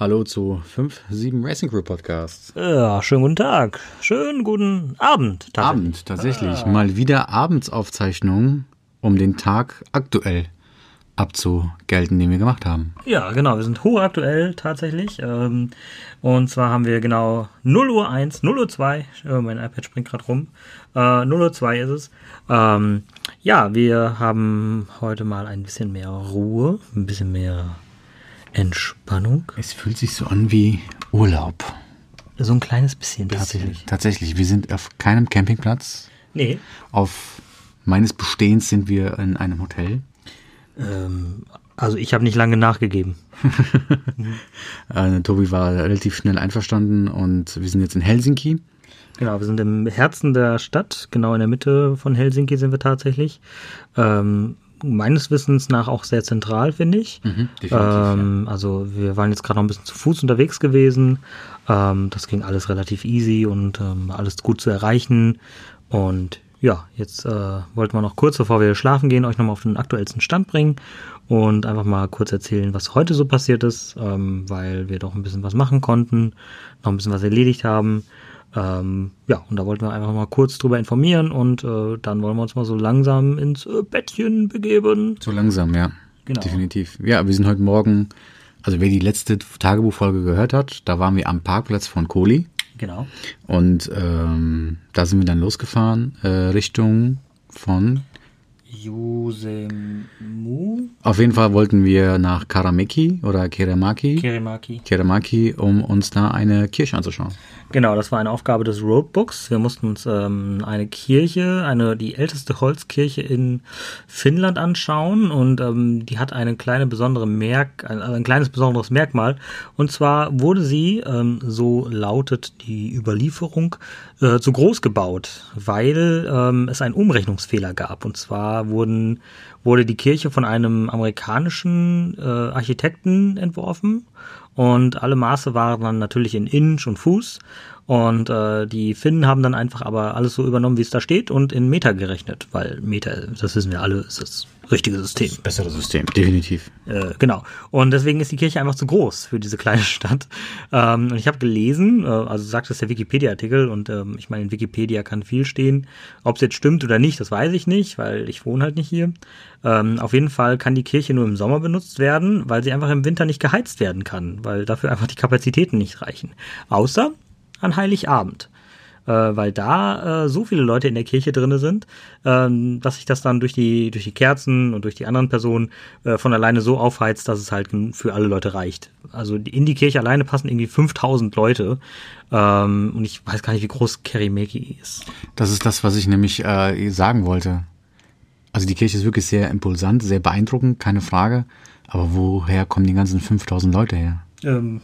Hallo zu 5-7 Racing Crew Podcast. Ja, schönen guten Tag. Schönen guten Abend. Tatsächlich. Abend, tatsächlich. Ah. Mal wieder Abendsaufzeichnung, um den Tag aktuell abzugelten, den wir gemacht haben. Ja, genau. Wir sind hochaktuell tatsächlich. Ähm, und zwar haben wir genau 0 Uhr 1, 0 Uhr 2. Mein iPad springt gerade rum. 0 Uhr 2 ist es. Ähm, ja, wir haben heute mal ein bisschen mehr Ruhe, ein bisschen mehr Entspannung. Es fühlt sich so an wie Urlaub. So ein kleines bisschen, bisschen tatsächlich. Tatsächlich. Wir sind auf keinem Campingplatz. Nee. Auf meines Bestehens sind wir in einem Hotel. Ähm, also ich habe nicht lange nachgegeben. äh, Tobi war relativ schnell einverstanden und wir sind jetzt in Helsinki. Genau, wir sind im Herzen der Stadt, genau in der Mitte von Helsinki sind wir tatsächlich. Ähm, meines Wissens nach auch sehr zentral, finde ich. Mhm, ähm, ja. Also wir waren jetzt gerade noch ein bisschen zu Fuß unterwegs gewesen. Ähm, das ging alles relativ easy und ähm, alles gut zu erreichen. Und ja, jetzt äh, wollten wir noch kurz, bevor wir schlafen gehen, euch nochmal auf den aktuellsten Stand bringen und einfach mal kurz erzählen, was heute so passiert ist, ähm, weil wir doch ein bisschen was machen konnten, noch ein bisschen was erledigt haben. Ähm, ja, und da wollten wir einfach mal kurz drüber informieren und äh, dann wollen wir uns mal so langsam ins äh, Bettchen begeben. So langsam, ja. Genau. Definitiv. Ja, wir sind heute Morgen, also wer die letzte Tagebuchfolge gehört hat, da waren wir am Parkplatz von Kohli. Genau. Und ähm, da sind wir dann losgefahren äh, Richtung von Yusemu. Auf jeden Fall wollten wir nach Karameki oder Keremaki. Keremaki. Keremaki, um uns da eine Kirche anzuschauen. Genau, das war eine Aufgabe des Roadbooks. Wir mussten uns ähm, eine Kirche, eine die älteste Holzkirche in Finnland anschauen und ähm, die hat eine kleine besondere Merk, ein, ein kleines besonderes Merkmal. Und zwar wurde sie, ähm, so lautet die Überlieferung, äh, zu groß gebaut, weil ähm, es einen Umrechnungsfehler gab. Und zwar wurden wurde die Kirche von einem amerikanischen äh, Architekten entworfen und alle Maße waren dann natürlich in Inch und Fuß. Und äh, die Finnen haben dann einfach aber alles so übernommen, wie es da steht und in Meter gerechnet, weil Meter, das wissen wir alle, ist das richtige System. Das bessere System, definitiv. Äh, genau. Und deswegen ist die Kirche einfach zu groß für diese kleine Stadt. Ähm, und ich habe gelesen, äh, also sagt es der Wikipedia-Artikel, und ähm, ich meine, in Wikipedia kann viel stehen. Ob es jetzt stimmt oder nicht, das weiß ich nicht, weil ich wohne halt nicht hier. Ähm, auf jeden Fall kann die Kirche nur im Sommer benutzt werden, weil sie einfach im Winter nicht geheizt werden kann, weil dafür einfach die Kapazitäten nicht reichen. Außer an Heiligabend äh, weil da äh, so viele Leute in der Kirche drinne sind, ähm, dass sich das dann durch die, durch die Kerzen und durch die anderen Personen äh, von alleine so aufheizt, dass es halt für alle Leute reicht. Also in die Kirche alleine passen irgendwie 5000 Leute ähm, und ich weiß gar nicht, wie groß Kerimeki ist. Das ist das, was ich nämlich äh, sagen wollte. Also die Kirche ist wirklich sehr impulsant, sehr beeindruckend, keine Frage. Aber woher kommen die ganzen 5000 Leute her? Ähm,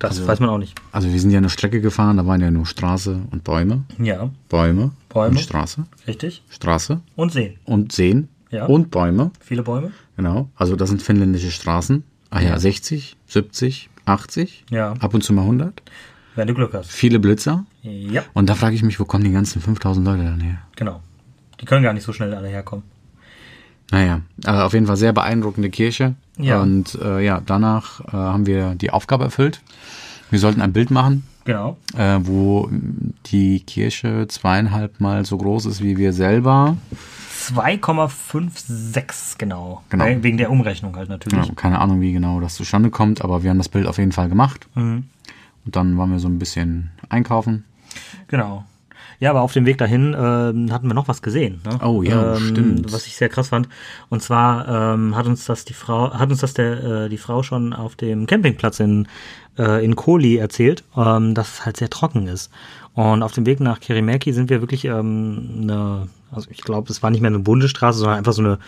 das also, weiß man auch nicht. Also wir sind ja eine Strecke gefahren, da waren ja nur Straße und Bäume. Ja. Bäume. Bäume. Und Straße. Richtig. Straße. Und Seen. Und Seen. Ja. Und Bäume. Viele Bäume. Genau. Also das sind finnländische Straßen. Ah ja, ja. 60, 70, 80. Ja. Ab und zu mal 100. Wenn du Glück hast. Viele Blitzer. Ja. Und da frage ich mich, wo kommen die ganzen 5000 Leute dann her? Genau. Die können gar nicht so schnell alle herkommen. Naja, also auf jeden Fall sehr beeindruckende Kirche. Ja. Und äh, ja, danach äh, haben wir die Aufgabe erfüllt. Wir sollten ein Bild machen. Genau. Äh, wo die Kirche zweieinhalb Mal so groß ist wie wir selber. 2,56 genau. genau. Wegen der Umrechnung halt natürlich. Ja, keine Ahnung, wie genau das zustande kommt, aber wir haben das Bild auf jeden Fall gemacht. Mhm. Und dann waren wir so ein bisschen einkaufen. Genau. Ja, aber auf dem Weg dahin äh, hatten wir noch was gesehen. Ne? Oh ja, ähm, stimmt. Was ich sehr krass fand. Und zwar ähm, hat uns das die Frau, hat uns das der äh, die Frau schon auf dem Campingplatz in äh, in Koli erzählt, ähm, dass es halt sehr trocken ist. Und auf dem Weg nach Kerimäki sind wir wirklich ähm, eine, also ich glaube, es war nicht mehr eine Bundesstraße, sondern einfach so eine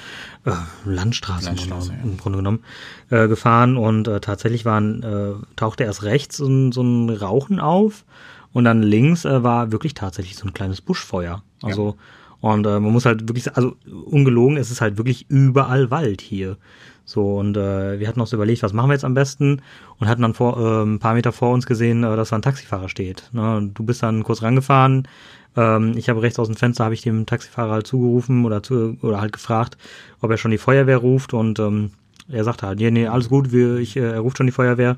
äh, Landstraße, Landstraße im Grunde genommen äh, gefahren. Und äh, tatsächlich waren, äh, tauchte erst rechts so so ein Rauchen auf und dann links äh, war wirklich tatsächlich so ein kleines Buschfeuer. Also ja. und äh, man muss halt wirklich, also ungelogen, es ist halt wirklich überall Wald hier. So, und äh, wir hatten uns überlegt, was machen wir jetzt am besten und hatten dann vor äh, ein paar Meter vor uns gesehen, äh, dass da ein Taxifahrer steht. Ne? Du bist dann kurz rangefahren. Ähm, ich habe rechts aus dem Fenster habe ich dem Taxifahrer halt zugerufen oder zu, oder halt gefragt, ob er schon die Feuerwehr ruft und ähm, er sagte halt, nee, nee, alles gut, wir, ich, äh, er ruft schon die Feuerwehr.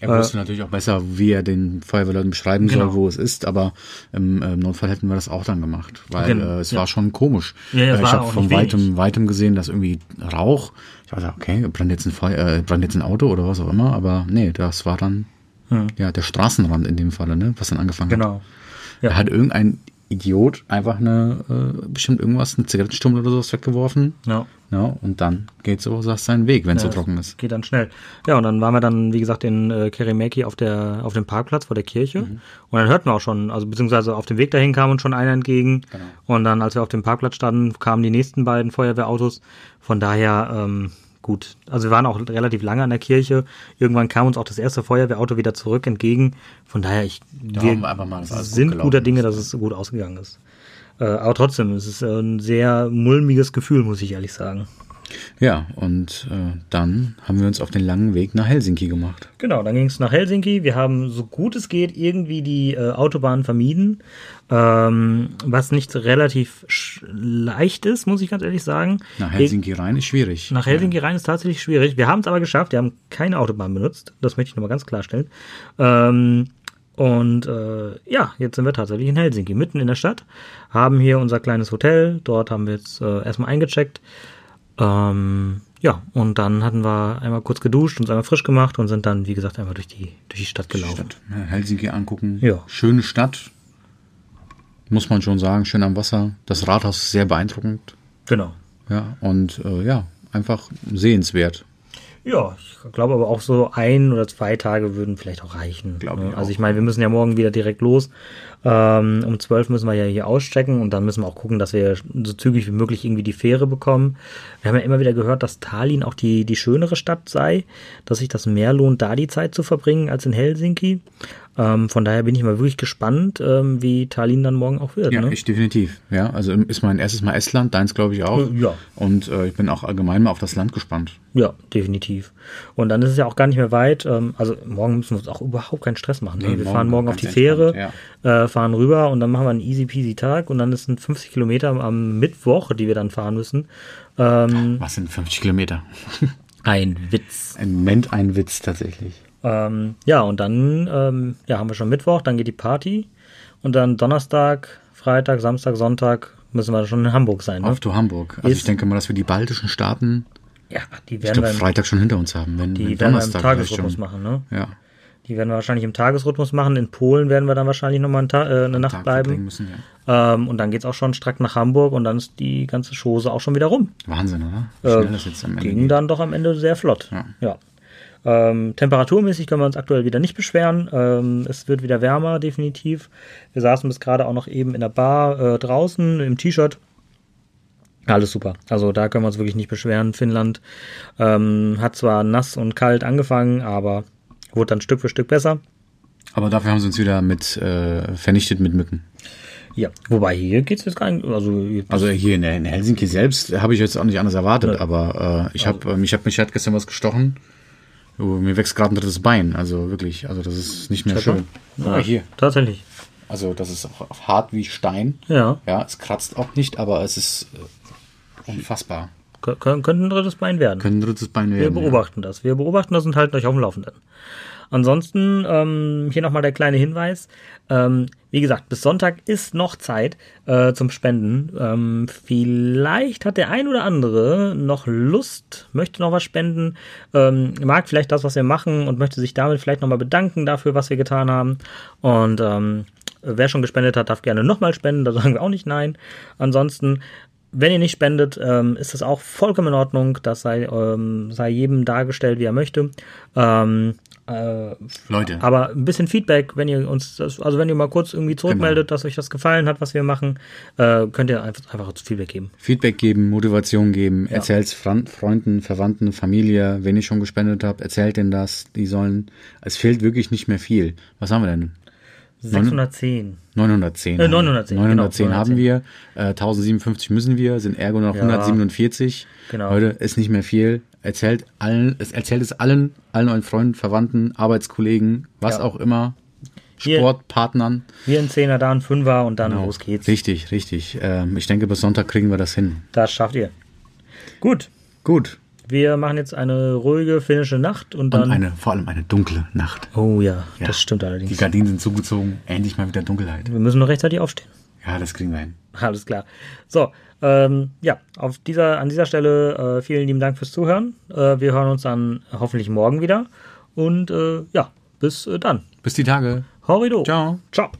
Er wusste natürlich auch besser, wie er den Feuerwehrleuten beschreiben Genau. soll, wo es ist, aber im, äh, im Notfall hätten wir das auch dann gemacht, weil Genau, äh, es ja. war schon komisch. Ja, ja, äh, ich habe von wenig. weitem, weitem gesehen, dass irgendwie Rauch. Ich dachte, okay, brennt jetzt ein Feuer, äh, brennt jetzt ein Auto oder was auch immer, aber nee, das war dann ja der Straßenrand in dem Falle, ne, was dann angefangen hat. Genau. Ja. Da hat irgendein Idiot einfach eine, äh, bestimmt irgendwas, eine Zigarettenstummel oder sowas weggeworfen. Ja. Ja, und dann geht so das seinen Weg, wenn es so Ja, trocken ist. Geht dann schnell. Ja, und dann waren wir dann, wie gesagt, in äh, Kerimäki auf der auf dem Parkplatz vor der Kirche. Mhm. Und dann hörten wir auch schon, also beziehungsweise auf dem Weg dahin kam uns schon einer entgegen. Genau. Und dann, als wir auf dem Parkplatz standen, kamen die nächsten beiden Feuerwehrautos. Von daher, ähm, gut. Also wir waren auch relativ lange an der Kirche. Irgendwann kam uns auch das erste Feuerwehrauto wieder zurück entgegen. Von daher, ich Da wir mal, gut sind gelaufen guter Dinge, dass es gut ausgegangen ist. Äh, aber trotzdem, es ist ein sehr mulmiges Gefühl, muss ich ehrlich sagen. Ja, und äh, dann haben wir uns auf den langen Weg nach Helsinki gemacht. Genau, dann ging es nach Helsinki. Wir haben so gut es geht irgendwie die äh, Autobahn vermieden, ähm, was nicht relativ leicht ist, muss ich ganz ehrlich sagen. Nach Helsinki rein ist schwierig. Nach Helsinki rein ist tatsächlich schwierig. Wir haben es aber geschafft. Wir haben keine Autobahn benutzt. Das möchte ich nochmal ganz klarstellen. Ähm, und äh, ja, jetzt sind wir tatsächlich in Helsinki, mitten in der Stadt. Haben hier unser kleines Hotel. Dort haben wir jetzt äh, erstmal eingecheckt. Ähm, ja, und dann hatten wir einmal kurz geduscht, uns einmal frisch gemacht und sind dann, wie gesagt, einmal durch die, durch die Stadt gelaufen. Stadt, ja, Helsinki angucken. Ja. Schöne Stadt. Muss man schon sagen, schön am Wasser. Das Rathaus ist sehr beeindruckend. Genau. Ja, und äh, ja, einfach sehenswert. Ja, ich glaube aber auch so ein oder zwei Tage würden vielleicht auch reichen. Glaube ich Ne? Also auch. ich meine, wir müssen ja morgen wieder direkt los. Ähm, um zwölf müssen wir ja hier auschecken und dann müssen wir auch gucken, dass wir so zügig wie möglich irgendwie die Fähre bekommen. Wir haben ja immer wieder gehört, dass Tallinn auch die, die schönere Stadt sei, dass sich das mehr lohnt, da die Zeit zu verbringen als in Helsinki. Ähm, von daher bin ich mal wirklich gespannt, ähm, wie Tallinn dann morgen auch wird. Ja, ne? ich definitiv. Ja, also ist mein erstes Mal Estland, deins glaube ich auch. Ja. Und äh, ich bin auch allgemein mal auf das Land gespannt. Ja, definitiv. Und dann ist es ja auch gar nicht mehr weit. Ähm, also morgen müssen wir uns auch überhaupt keinen Stress machen. Ne? Nee, wir morgen fahren morgen auf die Fähre, entspannt, äh, fahren rüber und dann machen wir einen easy peasy Tag und dann ist es 50 Kilometer am Mittwoch, die wir dann fahren müssen. Ähm, Was sind 50 Kilometer? ein Witz. Im Moment ein Witz tatsächlich. Ähm, ja, und dann ähm, ja, haben wir schon Mittwoch, dann geht die Party und dann Donnerstag, Freitag, Samstag, Sonntag müssen wir schon in Hamburg sein. Ne? Auf to Hamburg. Also Ist- ich denke mal, dass wir die baltischen Staaten, Ja, die ich werden glaube, wir, im, Freitag schon hinter uns haben. Wenn, die wenn werden wir im Tagesrhythmus machen. Ne? Ja. Die werden wir wahrscheinlich im Tagesrhythmus machen. In Polen werden wir dann wahrscheinlich nochmal Ta- äh, eine Nacht Tag bleiben. Müssen, ja. Ähm, und dann geht's auch schon strack nach Hamburg und dann ist die ganze Chose auch schon wieder rum. Wahnsinn, oder? Wie Äh, schnell das jetzt am Ende Ging geht. dann doch am Ende sehr flott. Ja. ja. Ähm, temperaturmäßig können wir uns aktuell wieder nicht beschweren. Ähm, es wird wieder wärmer, definitiv. Wir saßen bis gerade auch noch eben in der Bar äh, draußen im T-Shirt. Alles super. Also da können wir uns wirklich nicht beschweren. Finnland ähm, hat zwar nass und kalt angefangen, aber wurde dann Stück für Stück besser. Aber dafür haben sie uns wieder mit äh, vernichtet mit Mücken. Ja, wobei hier geht's jetzt gar nicht. Also, Also hier in, in Helsinki selbst habe ich jetzt auch nicht anders erwartet, aber äh, ich habe äh, mich hat mich hat gestern was gestochen. Oh, mir wächst gerade ein drittes Bein, also wirklich, also das ist nicht mehr mal. schön. Ja, hier. tatsächlich. Also das ist auch hart wie Stein. Ja, Ja, es kratzt auch nicht, aber es ist äh, unfassbar. Kö- kö- könnte ein drittes Bein werden. Könnte ein drittes Bein Wir werden. beobachten das. Wir beobachten das und halten euch auf dem Laufenden. Ansonsten, ähm, hier nochmal der kleine Hinweis. Ähm, wie gesagt, bis Sonntag ist noch Zeit äh, zum Spenden. Ähm, vielleicht hat der ein oder andere noch Lust, möchte noch was spenden, ähm, mag vielleicht das, was wir machen und möchte sich damit vielleicht nochmal bedanken dafür, was wir getan haben. Und ähm, wer schon gespendet hat, darf gerne nochmal spenden, da sagen wir auch nicht nein. Ansonsten wenn ihr nicht spendet, ähm, ist das auch vollkommen in Ordnung. Das sei, ähm, sei jedem dargestellt, wie er möchte. Ähm, äh, Leute, aber ein bisschen Feedback, wenn ihr uns, das, also wenn ihr mal kurz irgendwie zurückmeldet, dass euch das gefallen hat, was wir machen, äh, könnt ihr einfach, einfach Feedback geben. Feedback geben, Motivation geben, erzählt's Fran- Freunden, Verwandten, Familie, wenn ich schon gespendet habe, erzählt denen das, die sollen, es fehlt wirklich nicht mehr viel. Was haben wir denn? 610. 910. Äh, 910, 910 genau, haben wir, äh, 1057 müssen wir, sind ergo noch Ja. 147. Genau. Leute, ist nicht mehr viel. Erzählt allen, es erzählt es allen, allen euren Freunden, Verwandten, Arbeitskollegen, was Ja. auch immer, Hier- Sportpartnern. Wir ein Zehner, da ein Fünfer und dann Genau. los geht's. Richtig, richtig. Ähm, ich denke, bis Sonntag kriegen wir das hin. Das schafft ihr. Gut. Gut. Wir machen jetzt eine ruhige finnische Nacht und dann. Und eine, vor allem eine dunkle Nacht. oh ja, Ja. das stimmt Die allerdings. Gardinen sind zugezogen, endlich mal wieder Dunkelheit. Wir müssen noch rechtzeitig aufstehen. Ja, das kriegen wir hin. Alles klar. So, ähm, ja, auf dieser, an dieser Stelle äh, vielen lieben Dank fürs Zuhören. Äh, wir hören uns dann hoffentlich morgen wieder. Und äh, ja, bis äh, dann. Bis die Tage. Horrido. Ciao. Ciao.